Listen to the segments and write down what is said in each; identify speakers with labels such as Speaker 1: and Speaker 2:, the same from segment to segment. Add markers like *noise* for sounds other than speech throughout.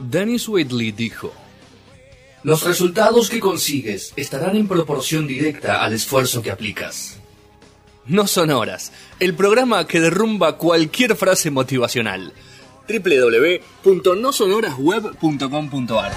Speaker 1: Dennis Whitley dijo,
Speaker 2: Los resultados que consigues estarán en proporción directa al esfuerzo que aplicas.
Speaker 1: No son horas, el programa que derrumba cualquier frase motivacional. www.nosonorasweb.com.ar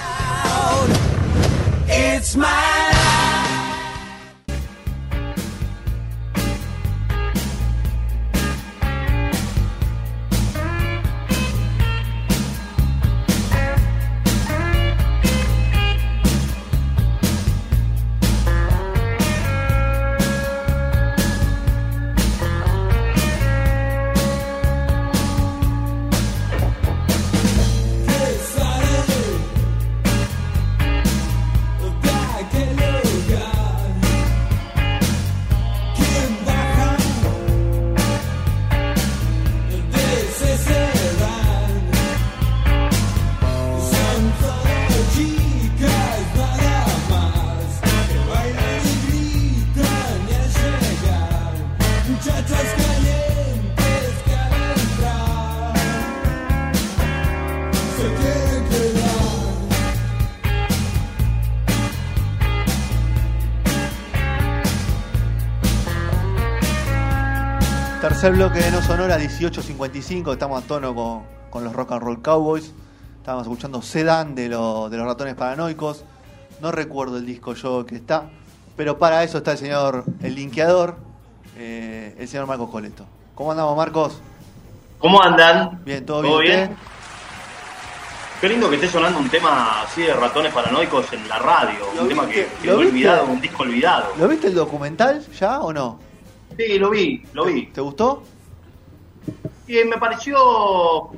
Speaker 3: Tercer bloque de No Sonora 1855, estamos a tono con, con los Rock and Roll Cowboys. Estábamos escuchando Sedan de, lo- de los ratones paranoicos. No recuerdo el disco yo que está, pero para eso está el señor, el linkeador, eh, el señor Marcos Coleto. ¿Cómo andamos, Marcos?
Speaker 4: ¿Cómo andan?
Speaker 3: Bien, ¿todo,
Speaker 4: ¿Todo
Speaker 3: bien?
Speaker 4: bien? Qué lindo que esté sonando un tema así de ratones paranoicos en la radio.
Speaker 3: ¿Lo
Speaker 4: Un tema
Speaker 3: viste?
Speaker 4: que
Speaker 3: ¿Lo
Speaker 4: olvidado, un disco olvidado.
Speaker 3: ¿Lo viste el documental ya o no?
Speaker 4: Sí, lo vi, lo vi.
Speaker 3: ¿Te gustó?
Speaker 4: Y me pareció,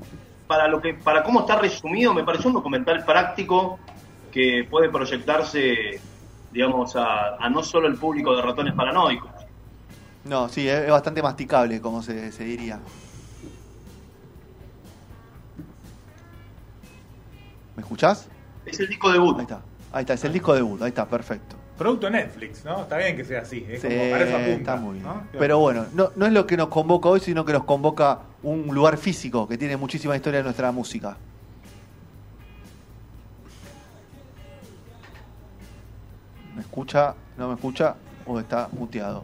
Speaker 4: para lo que, para cómo está resumido, me pareció un documental práctico que puede proyectarse, digamos, a, a no solo el público de ratones paranoicos.
Speaker 3: No, sí, es, bastante masticable, como se, se diría. ¿Me escuchás?
Speaker 4: Es el disco debut.
Speaker 3: Ahí está, ahí está, es el disco debut, ahí está, perfecto.
Speaker 5: Producto Netflix, ¿no? Está bien que sea así. Es
Speaker 3: Sí,
Speaker 5: como para eso apunta.
Speaker 3: está muy bien.
Speaker 5: ¿no?
Speaker 3: Pero bueno, no, no es lo que nos convoca hoy, sino que nos convoca un lugar físico que tiene muchísima historia en nuestra música. ¿Me escucha? ¿No me escucha? ¿O está muteado?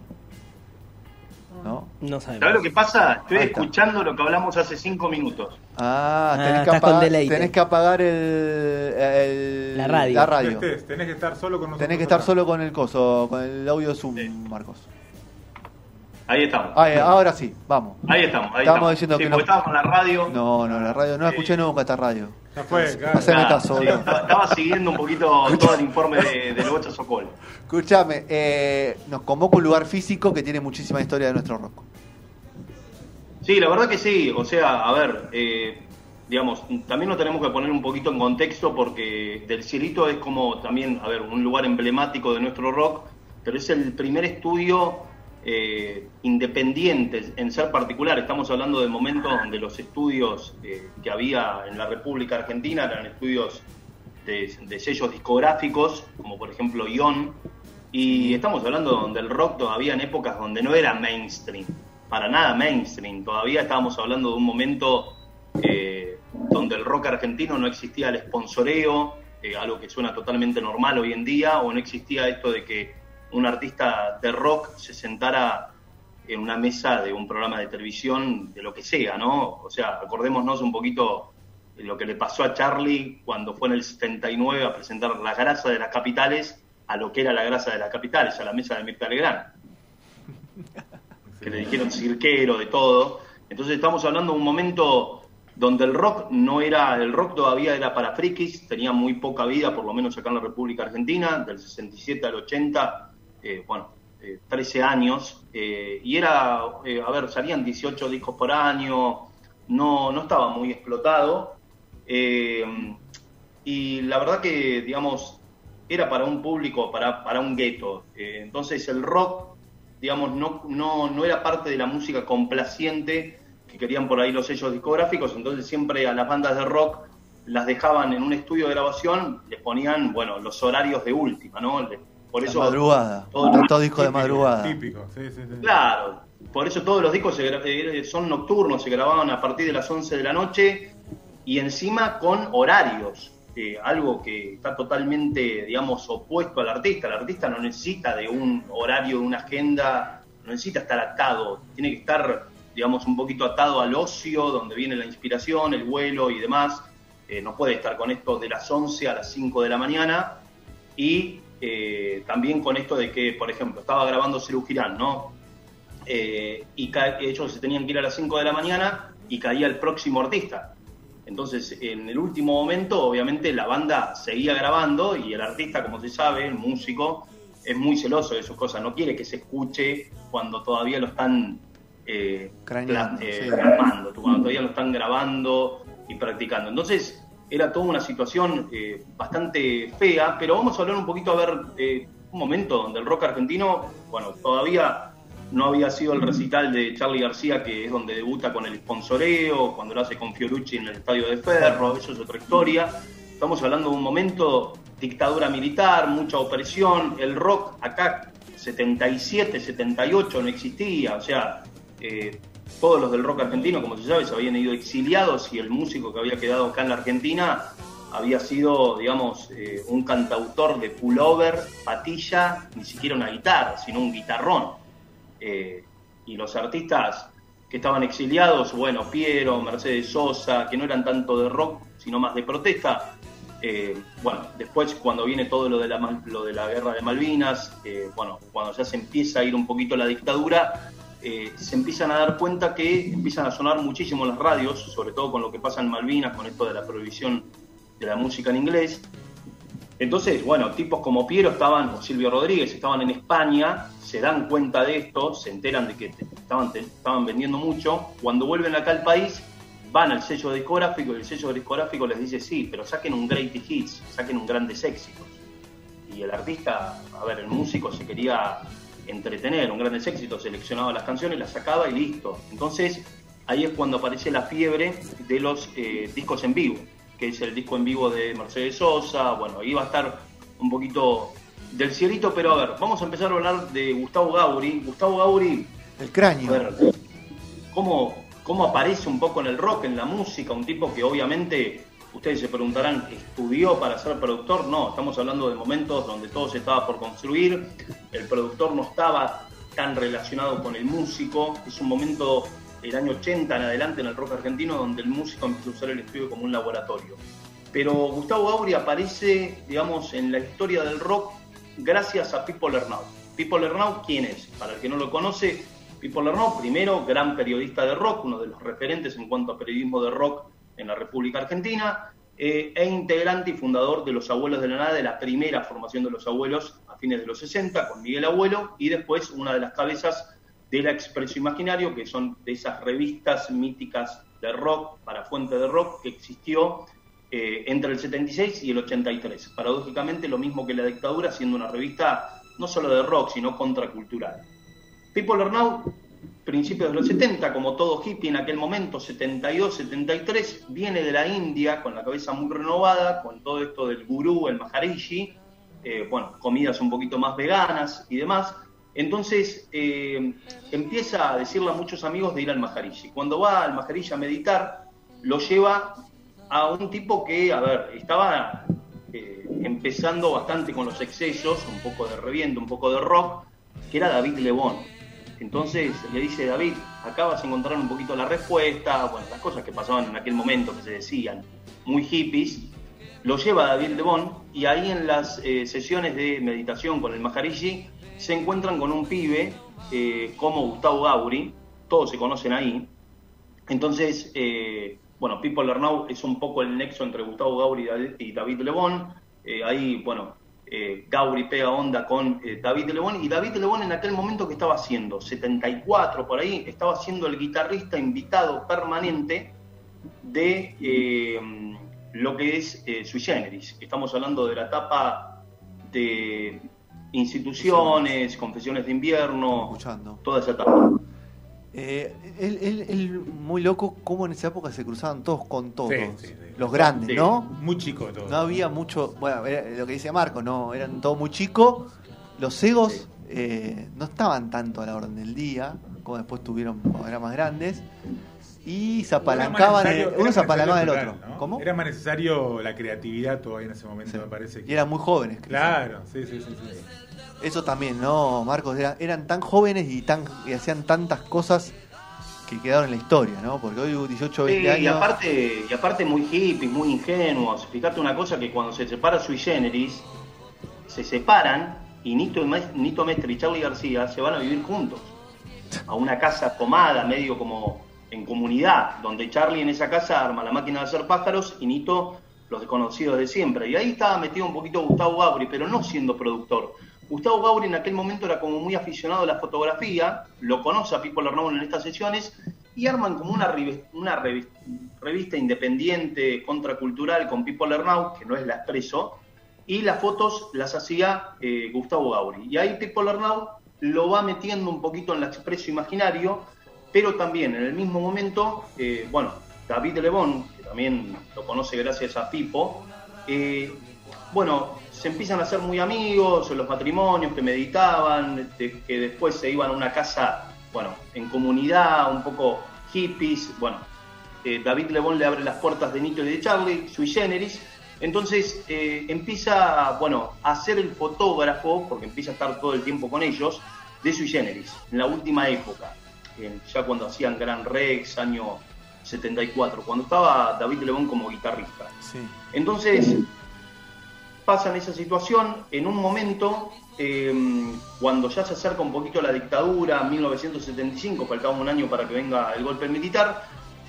Speaker 3: ¿No?
Speaker 6: No sabemos.
Speaker 4: ¿Sabes lo que pasa? Estoy
Speaker 3: Ahí está.
Speaker 4: escuchando lo que hablamos hace cinco minutos.
Speaker 3: Ah,
Speaker 6: Ah,
Speaker 3: tenés, que apagar, tenés que apagar el, el-
Speaker 6: La radio.
Speaker 3: La radio.
Speaker 5: Estés, tenés que estar solo con nosotros.
Speaker 3: Tenés que estar
Speaker 5: acá.
Speaker 3: solo con el coso, con el audio Zoom, Marcos.
Speaker 4: Ahí estamos.
Speaker 3: Ah, eh, ahora sí, vamos.
Speaker 4: Ahí estamos, ahí
Speaker 3: Estamos
Speaker 4: estamos.
Speaker 3: diciendo
Speaker 4: Sí,
Speaker 3: que no-
Speaker 4: estaba con la radio.
Speaker 3: No, no, la radio, no la escuché nunca esta radio.
Speaker 5: Ya fue, claro.
Speaker 3: Haceme
Speaker 4: Nada,
Speaker 3: caso,
Speaker 4: sí,
Speaker 3: boludo.
Speaker 4: estaba, siguiendo un poquito todo el informe de, del Bocha Sokol.
Speaker 3: Escuchame, eh, nos convoca un lugar físico que tiene muchísima historia de nuestro rock.
Speaker 4: Sí, la verdad que sí. O sea, a ver, eh, digamos, también nos tenemos que poner un poquito en contexto porque Del Cielito es como también, a ver, un lugar emblemático de nuestro rock, pero es el primer estudio eh, independiente en ser particular. Estamos hablando de momentos donde los estudios eh, que había en la República Argentina eran estudios de, sellos discográficos, como por ejemplo Ion, y estamos hablando donde el rock todavía en épocas donde no era mainstream, para nada mainstream, todavía estábamos hablando de un momento eh, donde el rock argentino no existía el sponsoreo, algo que suena totalmente normal hoy en día, o no existía esto de que un artista de rock se sentara en una mesa de un programa de televisión, de lo que sea, ¿no? O sea, acordémonos un poquito lo que le pasó a Charlie cuando fue en el 79 a presentar la grasa de las capitales a lo que era la grasa de las capitales, a la mesa de Mirta Legrand. Que le dijeron cirquero, de todo. Entonces estamos hablando de un momento donde el rock no era, el rock todavía era para frikis, tenía muy poca vida, por lo menos acá en la República Argentina, del 67 al 80, eh, bueno, eh, 13 años, eh, y era, eh, a ver, salían 18 discos por año, no, no estaba muy explotado, eh, y la verdad que, digamos, era para un público, para, para un gueto, entonces el rock, digamos, no, no, no era parte de la música complaciente que querían por ahí los sellos discográficos, entonces siempre a las bandas de rock las dejaban en un estudio de grabación, les ponían, bueno, los horarios de última, ¿no? Por
Speaker 3: La
Speaker 4: eso,
Speaker 3: madrugada.
Speaker 4: todo-
Speaker 3: Tanto disco de madrugada.
Speaker 5: Típico, sí, sí, sí.
Speaker 4: claro, por eso todos los discos se eh, son nocturnos, se grababan a partir de las 11 de la noche y encima con horarios, eh, algo que está totalmente, digamos, opuesto al artista. El artista no necesita de un horario, de una agenda, no necesita estar atado, tiene que estar, digamos, un poquito atado al ocio, donde viene la inspiración, el vuelo y demás. Eh, no puede estar con esto de las 11 a las 5 de la mañana y eh, también con esto de que, por ejemplo, estaba grabando Cerú Girán, ¿no? Eh, y ellos se tenían que ir a las 5 de la mañana y caía el próximo artista. Entonces, en el último momento, obviamente, la banda seguía grabando y el artista, como se sabe, el músico, es muy celoso de sus cosas. No quiere que se escuche cuando todavía lo están eh,
Speaker 3: Craneando,
Speaker 4: pla- eh,
Speaker 3: sí.
Speaker 4: cuando todavía lo están grabando y practicando. Entonces, era toda una situación eh, bastante fea, pero vamos a hablar un poquito, a ver, eh, un momento donde el rock argentino, bueno, todavía no había sido el recital de Charlie García, que es donde debuta con el sponsoreo, cuando lo hace con Fiorucci en el Estadio de Ferro, eso es otra historia. Estamos hablando de un momento, dictadura militar, mucha opresión, el rock acá 77, 78 no existía, o sea, eh, todos los del rock argentino, como se sabe, se habían ido exiliados y el músico que había quedado acá en la Argentina había sido, digamos, eh, un cantautor de pullover, patilla, ni siquiera una guitarra, sino un guitarrón. Eh, y los artistas que estaban exiliados, bueno, Piero, Mercedes Sosa, que no eran tanto de rock, sino más de protesta, eh, bueno, después cuando viene todo lo de la, lo de la guerra de Malvinas, bueno, cuando ya se empieza a ir un poquito la dictadura, eh, se empiezan a dar cuenta que empiezan a sonar muchísimo las radios, sobre todo con lo que pasa en Malvinas, con esto de la prohibición de la música en inglés. Entonces, bueno, tipos como Piero estaban, o Silvio Rodríguez, estaban en España, se dan cuenta de esto, se enteran de que te- estaban, estaban vendiendo mucho. Cuando vuelven acá al país, van al sello discográfico y el sello discográfico les dice, sí, pero saquen un Greatest Hits, saquen un Grandes Éxitos. Y el artista, a ver, el músico se quería entretener, un Grandes Éxitos, seleccionaba las canciones, las sacaba y listo. Entonces, ahí es cuando aparece la fiebre de los eh, discos en vivo, que es el disco en vivo de Mercedes Sosa, bueno, ahí va a estar un poquito del cielito, pero a ver, vamos a empezar a hablar de Gustavo Gauri. Gustavo Gauri,
Speaker 3: El
Speaker 4: a
Speaker 3: cráneo.
Speaker 4: ver, ¿cómo, cómo aparece un poco en el rock, en la música? Un tipo que obviamente, ustedes se preguntarán, ¿estudió para ser productor? No, estamos hablando de momentos donde todo se estaba por construir, el productor no estaba tan relacionado con el músico, es un momento el año 80 en adelante en el rock argentino donde el músico empieza a usar el estudio como un laboratorio. Pero Gustavo Gauri aparece, digamos, en la historia del rock gracias a Pipo Lernow. Pipo Lernow, ¿quién es? Para el que no lo conoce, Pipo Lernow, primero, gran periodista de rock, uno de los referentes en cuanto a periodismo de rock en la República Argentina, eh, e integrante y fundador de Los Abuelos de la Nada, de la primera formación de Los Abuelos a fines de los 60, con Miguel Abuelo, y después una de las cabezas de la Expreso Imaginario, que son de esas revistas míticas de rock, para fuente de rock, que existió eh, entre el 76 y el 83. Paradójicamente, lo mismo que la dictadura, siendo una revista no solo de rock, sino contracultural. Are Now, principios de los 70, como todo hippie en aquel momento, 72, 73, viene de la India con la cabeza muy renovada, con todo esto del gurú, el maharishi, eh, bueno, comidas un poquito más veganas y demás. Entonces eh, empieza a decirle a muchos amigos de ir al maharishi. Cuando va al maharishi a meditar, lo lleva a un tipo que, a ver, estaba eh, empezando bastante con los excesos, un poco de reviento, un poco de rock, que era David Lebón. Entonces le dice, David, acá vas a encontrar un poquito la respuesta, bueno, las cosas que pasaban en aquel momento, que se decían, muy hippies, lo lleva David Lebón y ahí en las eh, sesiones de meditación con el Maharishi se encuentran con un pibe eh, como Gustavo Gauri, todos se conocen ahí. Entonces, eh, bueno, People Are Now es un poco el nexo entre Gustavo Gauri y David- y David Lebón. Eh, ahí, bueno, eh, Gauri pega onda con eh, David Lebón y David Lebón en aquel momento que estaba haciendo, 74 por ahí, estaba siendo el guitarrista invitado permanente de eh, lo que es eh, Sui Generis. Estamos hablando de la etapa de instituciones, confesiones de invierno,
Speaker 3: Escuchando.
Speaker 4: toda esa etapa.
Speaker 3: Eh, él, él- él muy loco cómo en esa época se cruzaban todos con todos.
Speaker 5: Sí, sí, sí.
Speaker 3: Los grandes. ¿no?
Speaker 5: Muy chico todo.
Speaker 3: No había mucho, bueno, era lo que dice Marco, no, eran todos muy chicos. Los egos eh, no estaban tanto a la orden del día. como después tuvieron cuando eran más grandes. Y se apalancaban, el- uno se apalancaba en el
Speaker 5: necesario
Speaker 3: otro. ¿Cómo?
Speaker 5: Era más necesario la creatividad todavía en ese momento, me parece. que-
Speaker 3: Y eran muy jóvenes.
Speaker 5: Claro, sí, sí, sí.
Speaker 3: Eso también, ¿no, Marcos? Era- eran tan jóvenes y, tan, y hacían tantas cosas que quedaron en la historia, ¿no? Porque hoy 18 o 20
Speaker 4: Sí, y
Speaker 3: años...
Speaker 4: aparte, y aparte muy hippies, muy ingenuos. Fíjate una cosa que cuando se separa Sui Generis, se separan y Nito, Nito Mestre y Charlie García se van a vivir juntos. A una casa tomada, medio como en comunidad, donde Charlie en esa casa arma la máquina de hacer pájaros y Nito los desconocidos de siempre. Y ahí estaba metido un poquito Gustavo Gauri, pero no siendo productor. Gustavo Gauri en aquel momento era como muy aficionado a la fotografía, lo conoce a Pipo Lernoun en estas sesiones y arman como una, revi- una revi- revista independiente, contracultural con Pipo Lernoun, que no es la Expreso, y las fotos las hacía eh, Gustavo Gauri. Y ahí Pipo Lernoun lo va metiendo un poquito en la Expreso Imaginario, pero también en el mismo momento, eh, bueno, David Lebón, que también lo conoce gracias a Pipo, eh, bueno, se empiezan a hacer muy amigos, en los matrimonios que meditaban, de- que después se iban a una casa, bueno, en comunidad, un poco hippies, bueno, eh, David Lebón le abre las puertas de Nito y de Charlie, sui generis, entonces eh, empieza, bueno, a ser el fotógrafo, porque empieza a estar todo el tiempo con ellos, de sui generis, en la última época, ya cuando hacían Gran Rex, año 74, cuando estaba David Lebón como guitarrista.
Speaker 3: Sí.
Speaker 4: Entonces, pasan esa situación en un momento, eh, cuando ya se acerca un poquito la dictadura, 1975, faltaba un año para que venga el golpe militar,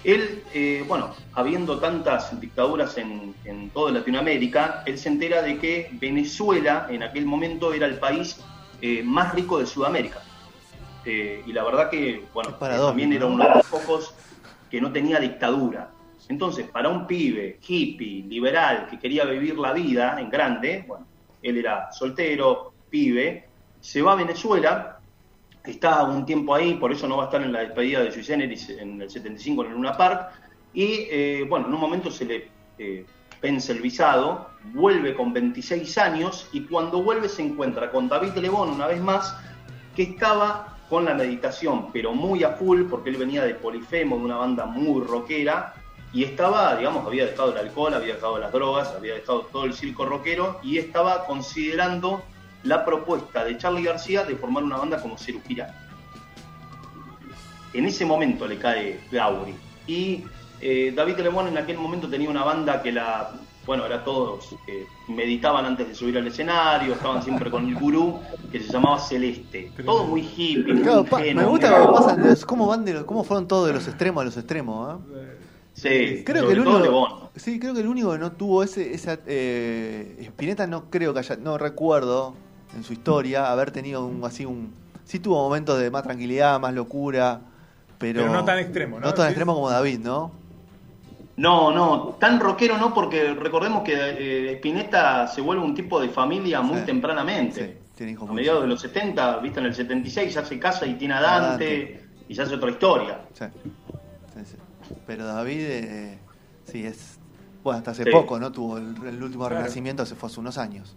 Speaker 4: él, eh, bueno, habiendo tantas dictaduras en, en toda Latinoamérica, él se entera de que Venezuela en aquel momento era el país eh, más rico de Sudamérica. Eh, y la verdad que, bueno, también era
Speaker 3: ¿no?
Speaker 4: uno de los pocos que no tenía dictadura. Entonces, para un pibe hippie, liberal, que quería vivir la vida en grande, bueno, él era soltero, pibe, se va a Venezuela, está un tiempo ahí, por eso no va a estar en la despedida de Sui en el 75 en el Luna Park, y eh, bueno, en un momento se le eh, vence el visado, vuelve con 26 años, y cuando vuelve se encuentra con David Lebón una vez más, que estaba con la meditación, pero muy a full, porque él venía de Polifemo, de una banda muy rockera, y estaba, digamos, había dejado el alcohol, había dejado las drogas, había dejado todo el circo rockero, y estaba considerando la propuesta de Charlie García de formar una banda como Cerujirán. En ese momento le cae Gauri. Y eh, David Lemón en aquel momento tenía una banda que la, bueno, era todos, que meditaban antes de subir al escenario, estaban siempre con el gurú, que se llamaba Celeste. Todo muy hippie,
Speaker 3: Claro,
Speaker 4: ingenuo,
Speaker 3: me gusta cómo pasan cómo van de los- cómo fueron todos de los extremos a los extremos, ¿eh?
Speaker 4: Sí,
Speaker 3: Creo
Speaker 4: sobre
Speaker 3: que el
Speaker 4: todo
Speaker 3: único, sí, creo que el único que no tuvo ese, esa eh, Spinetta no creo que haya, no recuerdo en su historia haber tenido un así un, sí tuvo momentos de más tranquilidad, más locura, pero,
Speaker 5: Pero no tan extremo, ¿no?
Speaker 3: No tan
Speaker 5: Sí.
Speaker 3: extremo como David, ¿no?
Speaker 4: No, no, tan rockero no, porque recordemos que eh, Spinetta se vuelve un tipo de familia muy
Speaker 3: Sí.
Speaker 4: tempranamente.
Speaker 3: Sí, tiene hijos
Speaker 4: a mediados de los 70, viste, en el 76 ya se casa y tiene a
Speaker 3: A
Speaker 4: Dante,
Speaker 3: Dante.
Speaker 4: y ya hace otra historia.
Speaker 3: Sí. Pero David, eh, sí, es. Bueno, hasta hace
Speaker 4: Sí.
Speaker 3: poco, ¿no? Tuvo el, el último
Speaker 5: Claro.
Speaker 3: renacimiento, se fue hace unos años.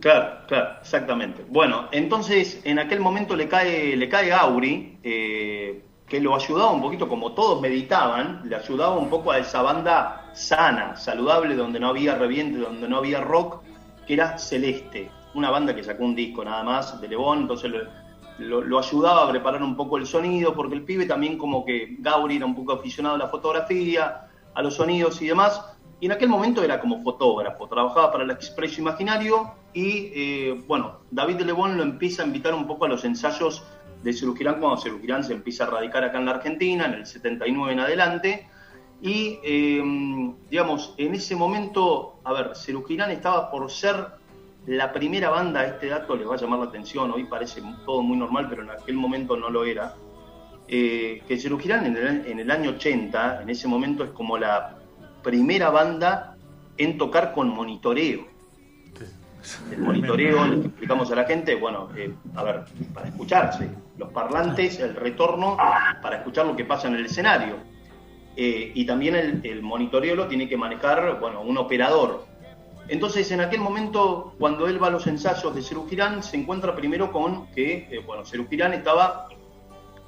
Speaker 4: Claro, claro, exactamente. Bueno, entonces en aquel momento le cae, le cae Auri, eh, que lo ayudaba un poquito, como todos meditaban, le ayudaba un poco a esa banda sana, saludable, donde no había reviente, donde no había rock, que era Celeste, una banda que sacó un disco nada más de Lebón, entonces lo, lo- ayudaba a preparar un poco el sonido, porque el pibe también como que Gauri era un poco aficionado a la fotografía, a los sonidos y demás, y en aquel momento era como fotógrafo, trabajaba para el Expreso Imaginario y eh, bueno, David Lebón lo empieza a invitar un poco a los ensayos de Cerugirán cuando Cerugirán se empieza a radicar acá en la Argentina, en el 79 en adelante. Y eh, digamos, en ese momento, a ver, Cerugirán estaba por ser la primera banda, este dato les va a llamar la atención, hoy parece todo muy normal, pero en aquel momento no lo era. Eh, que Cerugirán en el, en el año 80, en ese momento es como la primera banda en tocar con monitoreo. El monitoreo, le explicamos a la gente, bueno, eh, a ver, para escucharse, los parlantes, el retorno, para escuchar lo que pasa en el escenario. Eh, y también el, el monitoreo lo tiene que manejar, bueno, un operador. Entonces, en aquel momento, cuando él va a los ensayos de Cerugirán, se encuentra primero con que, eh, bueno, Cerugirán estaba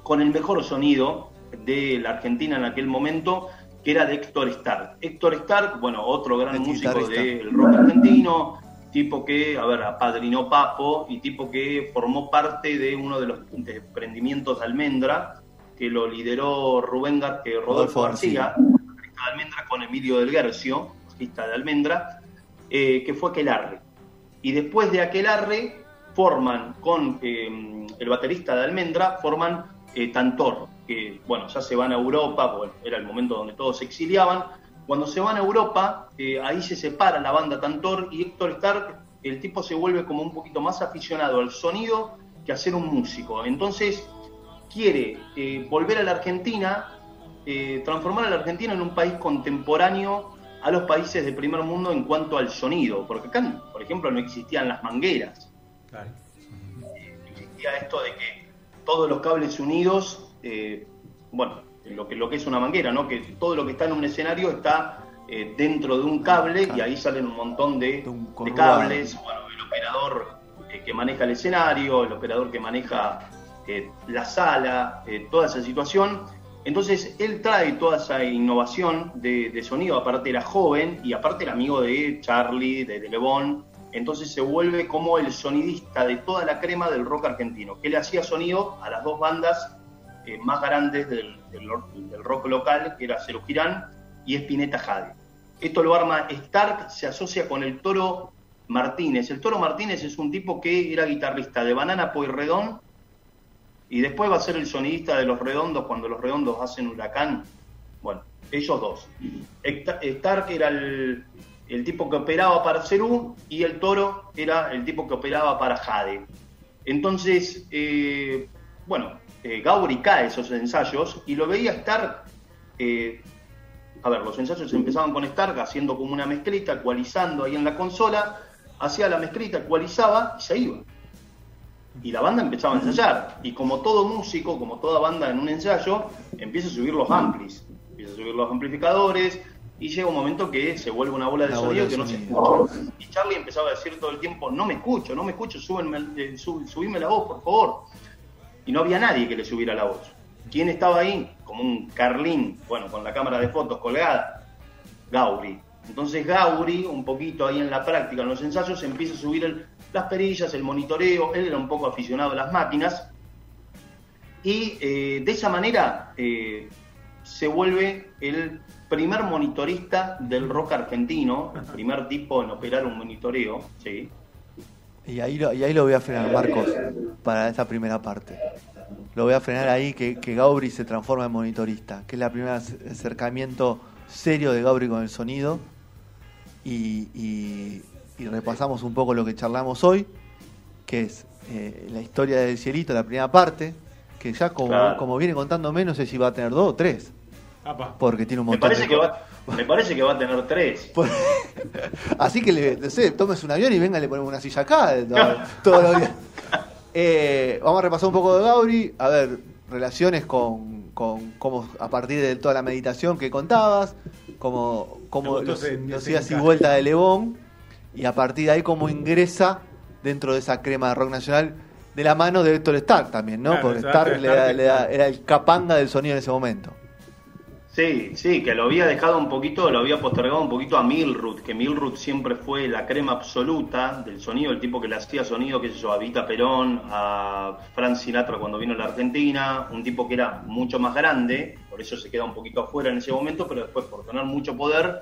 Speaker 4: con el mejor sonido de la Argentina en aquel momento, que era de Héctor Stark. Héctor Stark, bueno, otro gran
Speaker 3: El
Speaker 4: músico del rock argentino, tipo que, a ver, apadrinó Papo y tipo que formó parte de uno de los emprendimientos de Almendra, que lo lideró Rubén Gar que Rodolfo
Speaker 3: Rodolfo
Speaker 4: García, de Almendra con Emilio del Guercio, bajista de Almendra, eh, que fue Aquelarre. Y después de Aquelarre forman con eh, el baterista de Almendra, forman eh, Tantor, que bueno, ya se van a Europa, bueno, era el momento donde todos se exiliaban. Cuando se van a Europa, ahí se separa la banda Tantor y Héctor Stark, el tipo se vuelve como un poquito más aficionado al sonido que a ser un músico. Entonces quiere volver a la Argentina, transformar a la Argentina en un país contemporáneo a los países de primer mundo en cuanto al sonido, porque acá, por ejemplo, no existían las mangueras
Speaker 5: Claro.
Speaker 4: existía esto de que todos los cables unidos, eh, bueno, lo que, lo que es una manguera, ¿no? Que todo lo que está en un escenario está eh, dentro de un cable y ahí salen un montón de,
Speaker 3: De un
Speaker 4: de
Speaker 3: conurbano.
Speaker 4: cables. Bueno, el operador eh, que maneja el escenario, el operador que maneja eh, la sala, eh, toda esa situación. Entonces él trae toda esa innovación de, sonido, aparte era joven y aparte era amigo de Charlie, de, de Le Bon, entonces se vuelve como el sonidista de toda la crema del rock argentino, que le hacía sonido a las dos bandas eh, más grandes del, del rock- del rock local, que era Cero Girán y Espineta Jade. Esto lo arma Stark, se asocia con el Toro Martínez. El Toro Martínez es un tipo que era guitarrista de Banana Pueyrredón y después va a ser el sonidista de Los Redondos cuando Los Redondos hacen Huracán. Bueno, ellos dos. Stark era el, el tipo que operaba para Cerú y el Toro era el tipo que operaba para Jade. Entonces, eh, bueno, eh, Gauri cae esos ensayos y lo veía Stark. eh, a ver, los ensayos empezaban con Stark haciendo como una mezclita, ecualizando ahí en la consola, hacía la mezclita, ecualizaba y se iba. Y la banda empezaba a ensayar. Y como todo músico, como toda banda en un ensayo, empieza a subir los amplis, empieza a subir los amplificadores, y llega un momento que se vuelve una bola de
Speaker 3: Una
Speaker 4: sonido
Speaker 3: bola de
Speaker 4: que no se escucha. Y Charlie empezaba a decir todo el tiempo, no me escucho, no me escucho, súbenme, eh, sub- subime la voz, por favor. Y no había nadie que le subiera la voz. ¿Quién estaba ahí? Como un Carlín, bueno, con la cámara de fotos colgada. Gauri. Entonces Gauri, un poquito ahí en la práctica, en los ensayos, empieza a subir el- las perillas, el monitoreo, él era un poco aficionado a las máquinas, y eh, de esa manera eh, se vuelve el primer monitorista del rock argentino, el primer tipo en operar un monitoreo, ¿sí?
Speaker 3: Y ahí, lo, y ahí lo voy a frenar, Marcos, para esta primera parte. Lo voy a frenar ahí, que, que Gauri se transforma en monitorista, que es la primera ac- acercamiento serio de Gauri con el sonido. Y- y repasamos un poco lo que charlamos hoy, que es eh, la historia del cielito, la primera parte, que ya como,
Speaker 4: Claro.
Speaker 3: como viene contándome, no sé si va a tener dos o tres,
Speaker 5: Apa.
Speaker 3: porque tiene un
Speaker 4: Me
Speaker 3: montón
Speaker 4: parece,
Speaker 3: de
Speaker 4: que
Speaker 3: cosas.
Speaker 4: va, me parece que va a tener tres. *laughs*
Speaker 3: Así que, le, no sé, tomes un avión y venga, le ponemos una silla acá eh, todo- todos los días. *laughs* Eh, vamos a repasar un poco de Gauri. A ver, relaciones con, con cómo a partir de toda la meditación que contabas, como,
Speaker 5: Me
Speaker 3: como los, los idas y vueltas de Lebón, y a partir de ahí cómo ingresa dentro de esa crema de rock nacional de la mano de Héctor Stark también, ¿no?
Speaker 5: Claro,
Speaker 3: Porque Stark, le da-
Speaker 5: Stark,
Speaker 3: le da-
Speaker 5: claro.
Speaker 3: era el capanga del sonido en ese momento.
Speaker 4: Sí, sí, que lo había dejado un poquito, lo había postergado un poquito a Milrut, que Milrut siempre fue la crema absoluta del sonido, el tipo que le hacía sonido, qué sé yo, a Vita Perón, a Frank Sinatra cuando vino a la Argentina, un tipo que era mucho más grande, por eso se queda un poquito afuera en ese momento, pero después por tener mucho poder,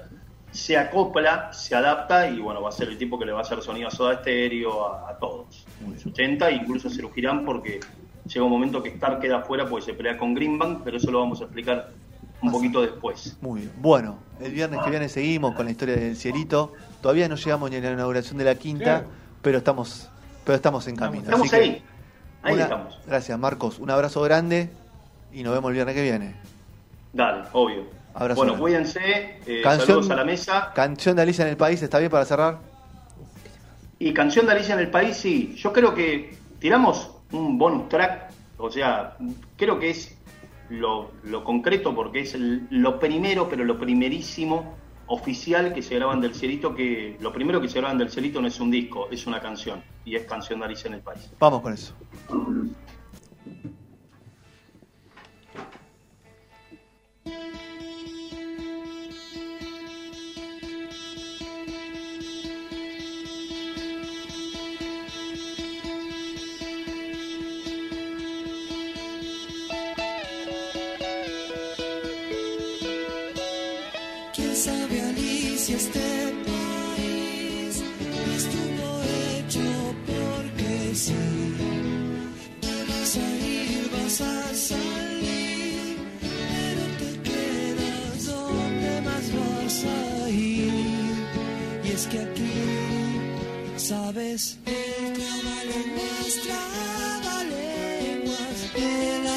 Speaker 4: se acopla, se adapta y bueno, va a ser el tipo que le va a hacer sonido a Soda Stereo, a, a todos, en los 80, incluso a Cero Girán, porque llega un momento que Star queda afuera porque se pelea con Greenbank, pero eso lo vamos a explicar un poquito después.
Speaker 3: Muy bien. Bueno, el viernes que viene seguimos con la historia del cielito. Todavía no llegamos ni a la inauguración de la quinta, pero estamos, pero estamos en camino.
Speaker 4: Estamos
Speaker 3: Así que
Speaker 4: ahí, ahí
Speaker 3: una-
Speaker 4: estamos.
Speaker 3: Gracias, Marcos. Un abrazo grande y nos vemos el viernes que viene.
Speaker 4: Dale, obvio.
Speaker 3: Abrazo
Speaker 4: bueno, cuídense, eh,
Speaker 3: Canción-
Speaker 4: saludos a la mesa.
Speaker 3: Canción de Alicia en el País, ¿está bien para cerrar?
Speaker 4: Y canción de Alicia en el País, sí. Yo creo que tiramos un bonus track, o sea, creo que es lo, lo concreto porque es el- lo primero, pero lo primerísimo oficial que se graban del Cielito, que lo primero que se graban del Cielito no es un disco, es una canción, y es canción de Alicia en el País.
Speaker 3: Vamos con eso.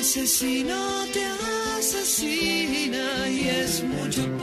Speaker 6: Asesino te asesina y es mucho